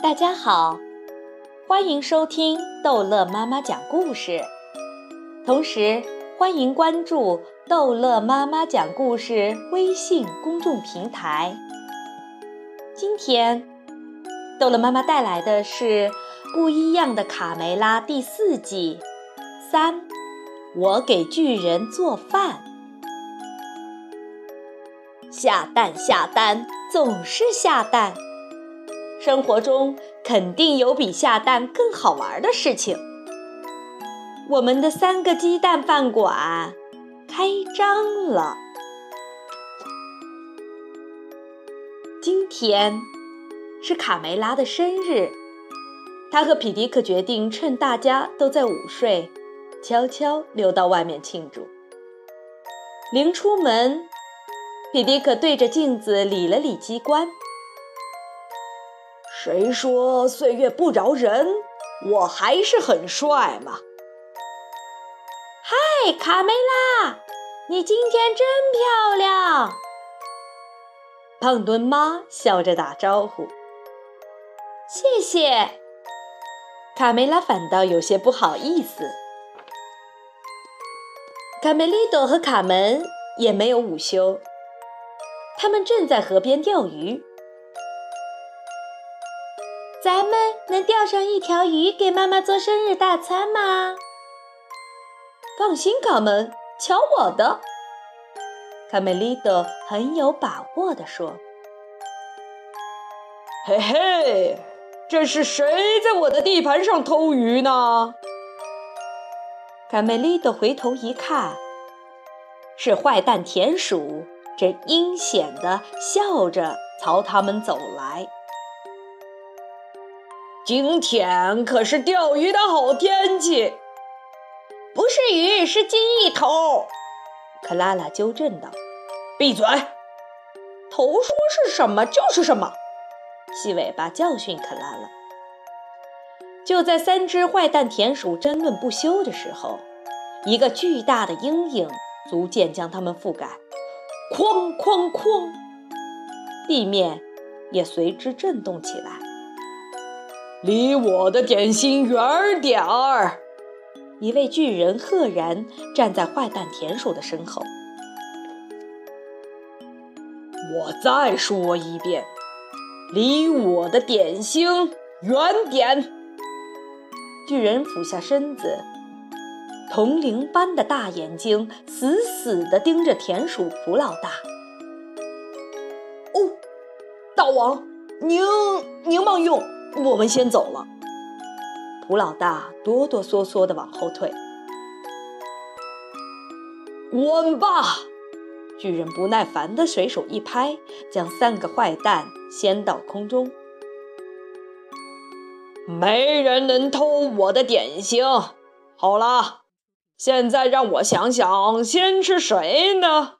大家好，欢迎收听逗乐妈妈讲故事，同时欢迎关注逗乐妈妈讲故事微信公众平台。今天，逗乐妈妈带来的是《不一样的卡梅拉》第四季三，我给巨人做饭。下蛋下蛋，总是下蛋。生活中肯定有比下蛋更好玩的事情。我们的三个鸡蛋饭馆开张了。今天是卡梅拉的生日，他和皮迪克决定趁大家都在午睡，悄悄溜到外面庆祝。临出门。皮迪克对着镜子理了理机关。谁说岁月不饶人？我还是很帅嘛！嗨，卡梅拉，你今天真漂亮！胖墩妈笑着打招呼。谢谢。卡梅拉反倒有些不好意思。卡梅利多和卡门也没有午休。他们正在河边钓鱼。咱们能钓上一条鱼给妈妈做生日大餐吗？放心，卡门，瞧我的！卡梅利多很有把握地说：“嘿嘿，这是谁在我的地盘上偷鱼呢？”卡梅利多回头一看，是坏蛋田鼠。正阴险地笑着朝他们走来。今天可是钓鱼的好天气，不是鱼，是金一头。克拉拉纠正道：“闭嘴！头说是什么就是什么。”细尾巴教训克拉拉。就在三只坏蛋田鼠争论不休的时候，一个巨大的阴影逐渐将它们覆盖。哐哐哐！地面也随之震动起来。离我的点心远点儿！一位巨人赫然站在坏蛋田鼠的身后。我再说一遍，离我的点心远点！巨人俯下身子。铜铃般的大眼睛死死地盯着田鼠普老大。哦，大王，您您慢用，我们先走了。普老大哆哆嗦嗦地往后退。滚吧！巨人不耐烦地随手一拍，将三个坏蛋掀到空中。没人能偷我的点心。好了。现在让我想想，先吃谁呢？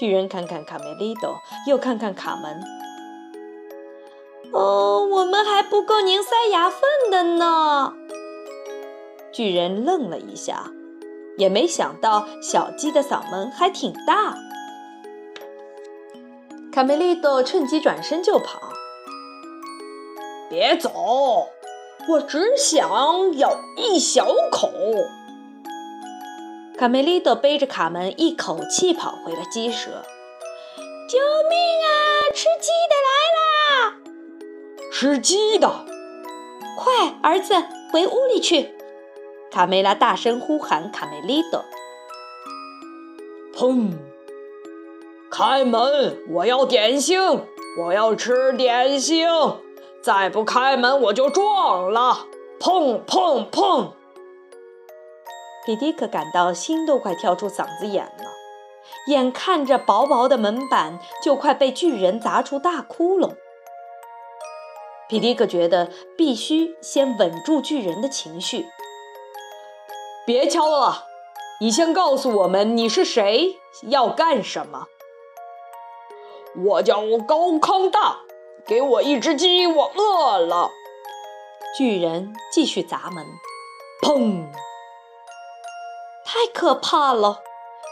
巨人看看卡梅利多，又看看卡门。哦，我们还不够您塞牙缝的呢。巨人愣了一下，也没想到小鸡的嗓门还挺大。卡梅利多趁机转身就跑。别走，我只想咬一小口。卡梅利多背着卡门一口气跑回了鸡舍。救命啊！吃鸡的来啦！吃鸡的！快，儿子，回屋里去！卡梅拉大声呼喊卡梅利多。砰！开门！我要点心，我要吃点心！再不开门，我就撞了！砰砰砰！皮迪克感到心都快跳出嗓子眼了，眼看着薄薄的门板就快被巨人砸出大窟窿。皮迪克觉得必须先稳住巨人的情绪。别敲了，你先告诉我们你是谁，要干什么？我叫高康大，给我一只鸡，我饿了。巨人继续砸门，砰！太可怕了！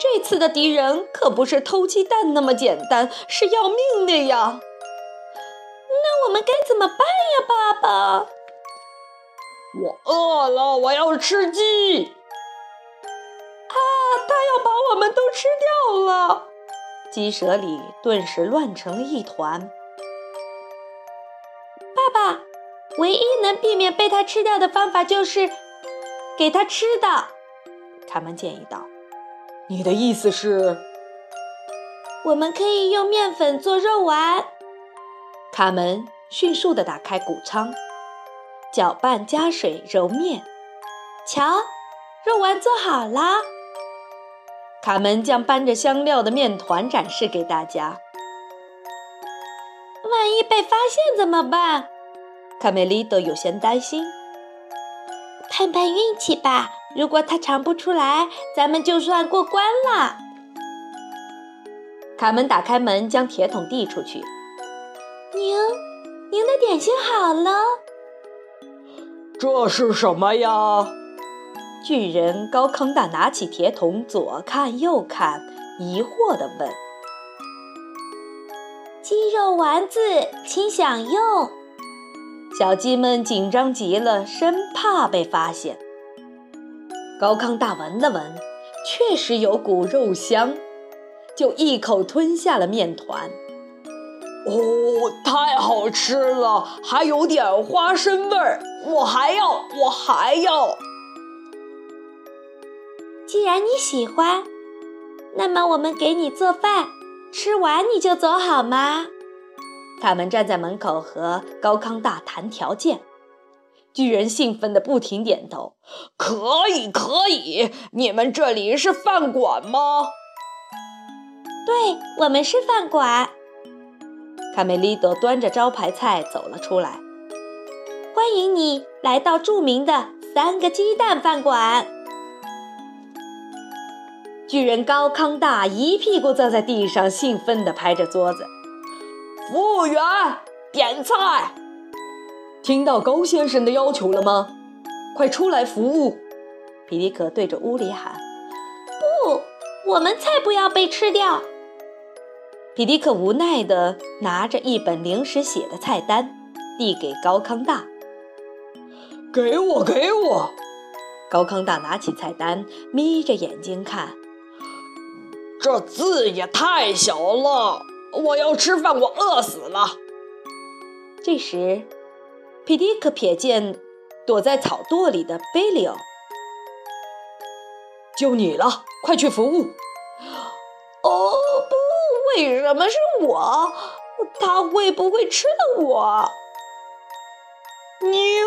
这次的敌人可不是偷鸡蛋那么简单，是要命的呀！那我们该怎么办呀，爸爸？我饿了，我要吃鸡。啊，他要把我们都吃掉了！鸡舍里顿时乱成了一团。爸爸，唯一能避免被他吃掉的方法就是给他吃的。卡门建议道：“你的意思是，我们可以用面粉做肉丸？”卡门迅速地打开谷仓。搅拌，加水，揉面。瞧，肉丸做好了。卡门将搬着香料的面团展示给大家。万一被发现怎么办？卡梅利多有些担心。碰碰运气吧，如果他尝不出来，咱们就算过关了。卡门打开门，将铁桶递出去。您，您的点心好了。这是什么呀？巨人高康大拿起铁桶，左看右看，疑惑地问：“鸡肉丸子，请享用。”小鸡们紧张极了，生怕被发现。高康大闻了闻，确实有股肉香，就一口吞下了面团。哦，太好吃了，还有点花生味儿。我还要，我还要。既然你喜欢，那么我们给你做饭，吃完你就走好吗？他们站在门口和高康大谈条件。巨人兴奋的不停点头：“可以，可以。你们这里是饭馆吗？”“对，我们是饭馆。”卡梅利多端着招牌菜走了出来，欢迎你来到著名的三个鸡蛋饭馆。巨人高康大一屁股坐在地上，兴奋地拍着桌子：“服务员，点菜！听到高先生的要求了吗？快出来服务！”皮迪克对着屋里喊：“不，我们才不要被吃掉！”皮迪克无奈地拿着一本临时写的菜单，递给高康大：“给我，给我！”高康大拿起菜单，眯着眼睛看，这字也太小了。我要吃饭，我饿死了。这时，皮迪克瞥见躲在草垛里的贝利奥，就你了，快去服务！哦不！为什么是我？他会不会吃了我？您，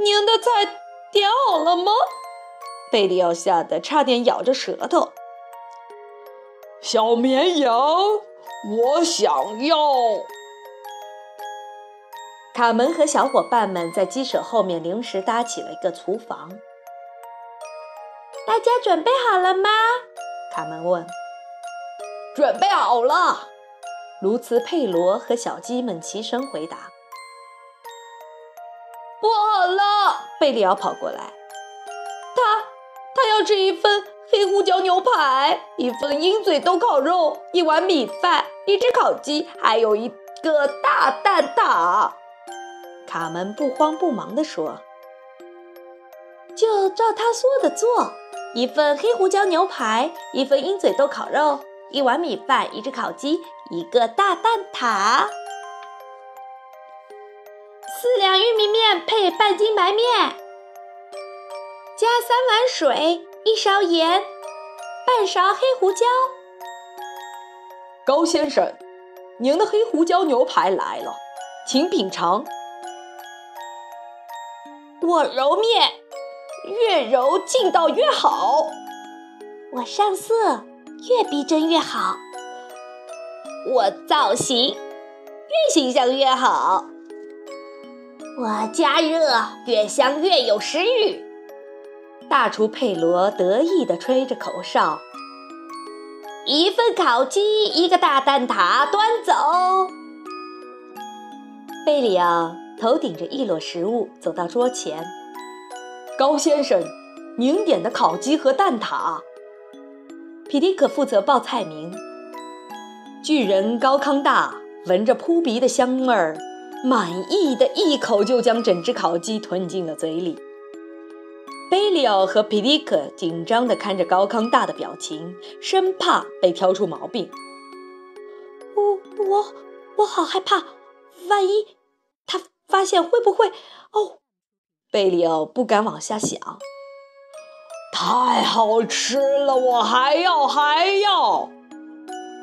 您的菜点好了吗？贝利奥吓得差点咬着舌头。小绵羊，我想要。卡门和小伙伴们在鸡舍后面临时搭起了一个厨房。大家准备好了吗？卡门问。准备好了，卢茨佩罗和小鸡们齐声回答。不好了，贝利奥跑过来，他他要吃一份黑胡椒牛排，一份鹰嘴豆烤肉，一碗米饭，一只烤鸡，还有一个大蛋挞。卡门不慌不忙地说：“就照他说的做，一份黑胡椒牛排，一份鹰嘴豆烤肉。”一碗米饭，一只烤鸡，一个大蛋挞，四两玉米面配半斤白面，加三碗水，一勺盐，半勺黑胡椒。高先生，您的黑胡椒牛排来了，请品尝。我揉面，越揉劲道越好。我上色。越逼真越好，我造型越形象越好，我加热越香越有食欲。大厨佩罗得意地吹着口哨，一份烤鸡，一个大蛋挞，端走。贝里奥头顶着一摞食物走到桌前，高先生，您点的烤鸡和蛋挞。皮迪克负责报菜名。巨人高康大闻着扑鼻的香味儿，满意的一口就将整只烤鸡吞进了嘴里。贝利奥和皮迪克紧张地看着高康大的表情，生怕被挑出毛病。我我我好害怕，万一他发现会不会？哦，贝利奥不敢往下想。太好吃了，我还要还要。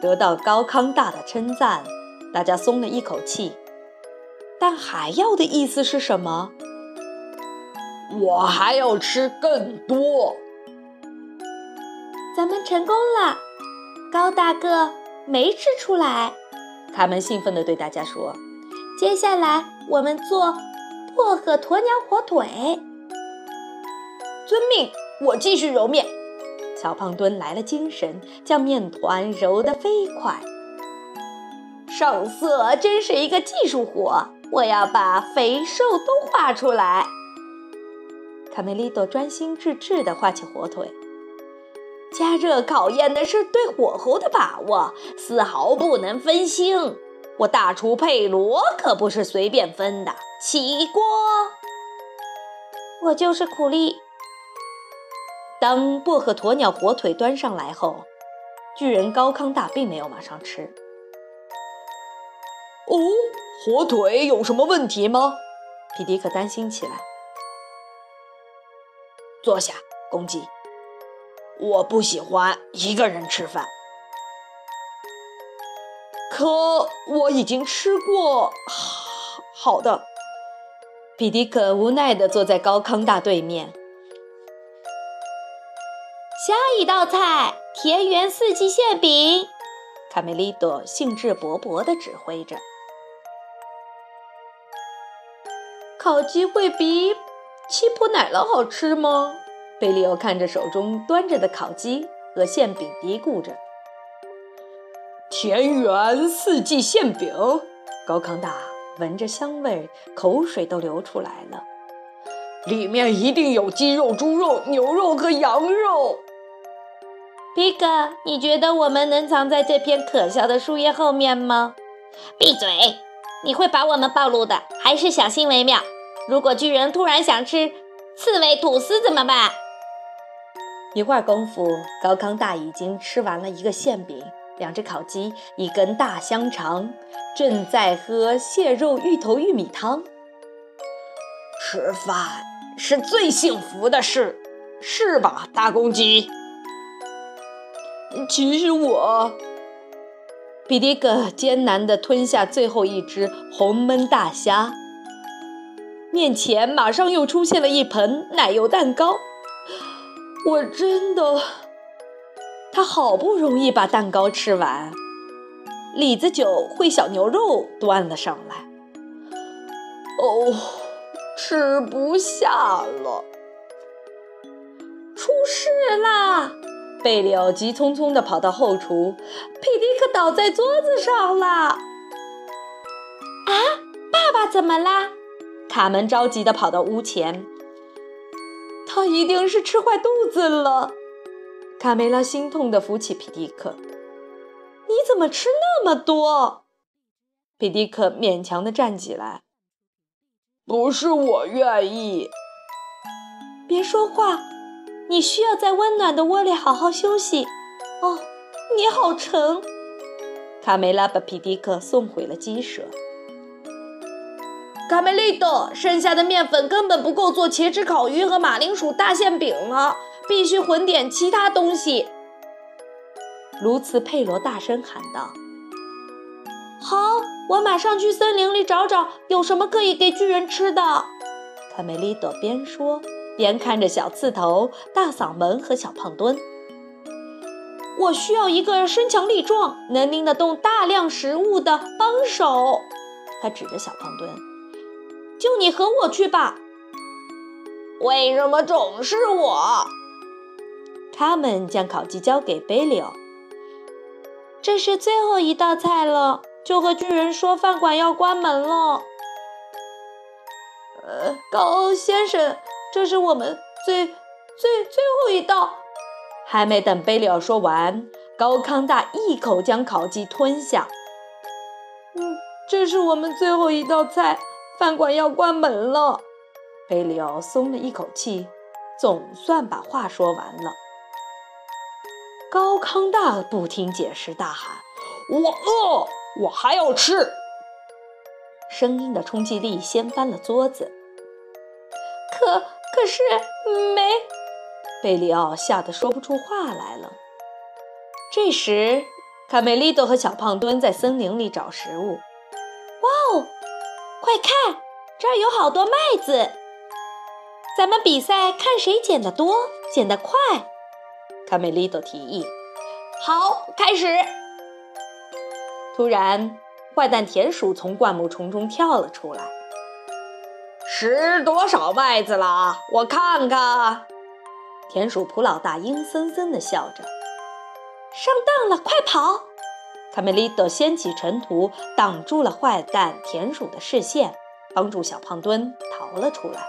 得到高康大的称赞，大家松了一口气。但还要的意思是什么？我还要吃更多。咱们成功了，高大个没吃出来。他们兴奋地对大家说：“接下来我们做薄荷鸵鸟火腿。”遵命，我继续揉面。小胖墩来了精神，将面团揉得飞快。上色真是一个技术活，我要把肥瘦都画出来。卡梅利多专心致志地画起火腿。加热考验的是对火候的把握，丝毫不能分心。我大厨佩罗可不是随便分的。起锅，我就是苦力。当薄荷鸵鸟火腿端上来后，巨人高康大并没有马上吃。哦，火腿有什么问题吗？皮迪克担心起来。坐下，公鸡。我不喜欢一个人吃饭。可我已经吃过。好好的，皮迪克无奈地坐在高康大对面。下一道菜，田园四季馅饼。卡梅利多兴致勃勃地指挥着。烤鸡会比七普奶酪好吃吗？贝利欧看着手中端着的烤鸡和馅饼，嘀咕着：“田园四季馅饼。”高康大闻着香味，口水都流出来了。里面一定有鸡肉、猪肉、牛肉和羊肉。皮克，你觉得我们能藏在这片可笑的树叶后面吗？闭嘴！你会把我们暴露的，还是小心为妙。如果巨人突然想吃刺猬吐司怎么办？一会儿功夫，高康大已经吃完了一个馅饼、两只烤鸡、一根大香肠，正在喝蟹肉芋头玉米汤。吃饭是最幸福的事，是吧，大公鸡？其实我，比迪克艰难地吞下最后一只红焖大虾，面前马上又出现了一盆奶油蛋糕。我真的，他好不容易把蛋糕吃完，李子酒烩小牛肉端了上来。哦，吃不下了，出事啦！贝里奥急匆匆地跑到后厨，皮迪克倒在桌子上了。啊，爸爸怎么啦？卡门着急地跑到屋前。他一定是吃坏肚子了。卡梅拉心痛地扶起皮迪克。你怎么吃那么多？皮迪克勉强地站起来。不是我愿意。别说话。你需要在温暖的窝里好好休息。哦，你好沉。卡梅拉把皮迪克送回了鸡舍。卡梅利多，剩下的面粉根本不够做茄汁烤鱼和马铃薯大馅饼了，必须混点其他东西。卢茨佩罗大声喊道：“好，我马上去森林里找找有什么可以给巨人吃的。”卡梅利多边说。边看着小刺头、大嗓门和小胖墩，我需要一个身强力壮、能拎得动大量食物的帮手。他指着小胖墩：“就你和我去吧。”为什么总是我？他们将烤鸡交给贝利奥。这是最后一道菜了，就和巨人说饭馆要关门了。呃，高先生。这是我们最最最后一道，还没等贝里奥说完，高康大一口将烤鸡吞下。嗯，这是我们最后一道菜，饭馆要关门了。贝里奥松了一口气，总算把话说完了。高康大不听解释，大喊：“我饿，我还要吃！”声音的冲击力掀翻了桌子。可可是没，贝里奥吓得说不出话来了。这时，卡梅利多和小胖墩在森林里找食物。哇哦，快看，这儿有好多麦子！咱们比赛看谁捡得多，捡得快。卡梅利多提议：“好，开始！”突然，坏蛋田鼠从灌木丛中跳了出来。“拾多少麦子了？我看看。”田鼠普老大阴森森地笑着。“上当了，快跑！”卡梅利多掀起尘土，挡住了坏蛋田鼠的视线，帮助小胖墩逃了出来。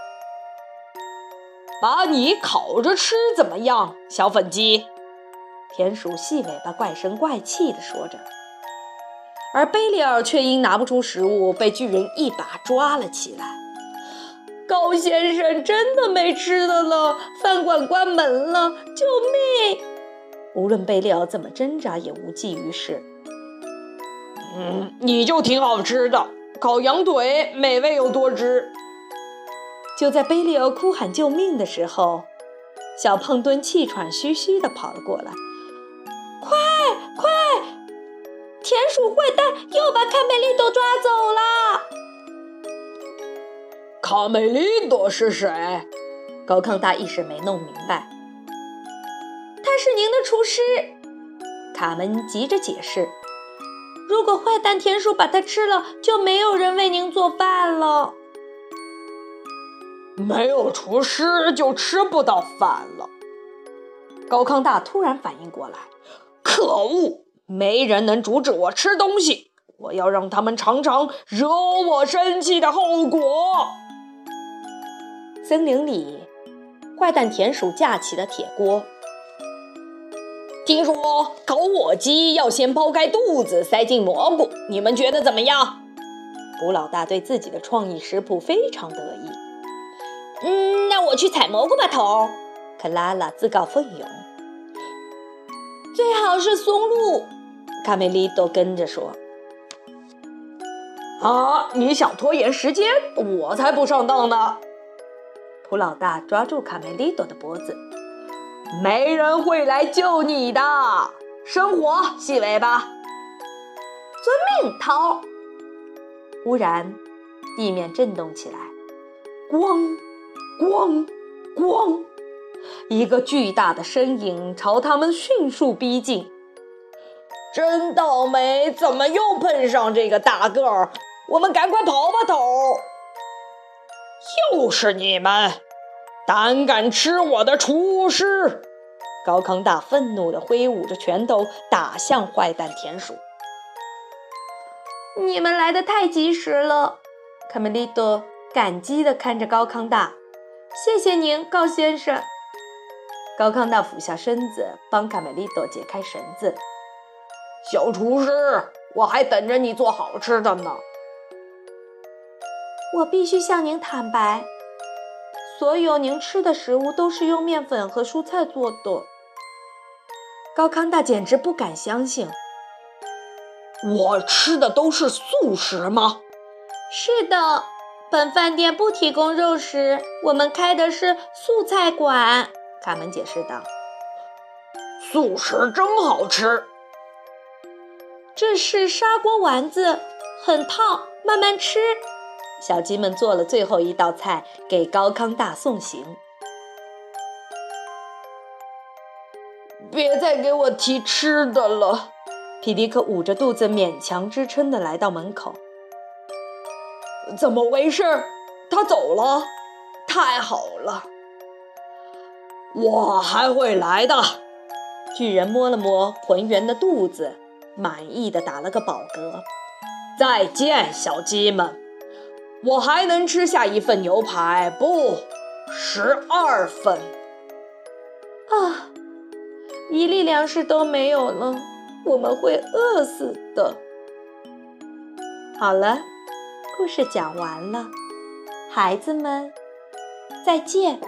把你烤着吃怎么样，小粉鸡？田鼠细尾巴怪声怪气地说着，而贝利尔却因拿不出食物，被巨人一把抓了起来。高先生真的没吃的了，饭馆关门了，救命！无论贝利尔怎么挣扎，也无济于事。嗯，你就挺好吃的，烤羊腿美味又多汁。就在贝利奥哭喊救命的时候，小胖墩气喘吁吁地跑了过来。快快！田鼠坏蛋又把卡梅利多抓走了。卡梅利多是谁？高康大一时没弄明白。他是您的厨师。卡门急着解释。如果坏蛋田鼠把它吃了，就没有人为您做饭了。没有厨师就吃不到饭了。高康大突然反应过来，可恶！没人能阻止我吃东西，我要让他们尝尝惹我生气的后果。森林里，坏蛋田鼠架起了铁锅。听说烤火鸡要先剥开肚子，塞进蘑菇，你们觉得怎么样？古老大对自己的创意食谱非常得意。嗯，那我去采蘑菇吧，头。克拉拉自告奋勇。最好是松露。卡梅利多跟着说。啊，你想拖延时间？我才不上当呢！普老大抓住卡梅利多的脖子。没人会来救你的。生火，细尾巴。遵命，头。忽然，地面震动起来，咣！咣咣！一个巨大的身影朝他们迅速逼近。真倒霉，怎么又碰上这个大个儿？我们赶快跑吧，头！又是你们，胆敢吃我的厨师！高康大愤怒地挥舞着拳头打向坏蛋田鼠。你们来的太及时了，卡梅利多感激地看着高康大。谢谢您，高先生。高康大俯下身子，帮卡梅利多解开绳子。小厨师，我还等着你做好吃的呢。我必须向您坦白，所有您吃的食物都是用面粉和蔬菜做的。高康大简直不敢相信。我吃的都是素食吗？是的。本饭店不提供肉食，我们开的是素菜馆。卡门解释道：“素食真好吃。”这是砂锅丸子，很烫，慢慢吃。小鸡们做了最后一道菜，给高康大送行。别再给我提吃的了。皮迪克捂着肚子，勉强支撑的来到门口。怎么回事？他走了，太好了，我还会来的。巨人摸了摸浑圆的肚子，满意的打了个饱嗝。再见，小鸡们，我还能吃下一份牛排，不，十二份。啊，一粒粮食都没有了，我们会饿死的。好了，故事讲完了，孩子们，再见。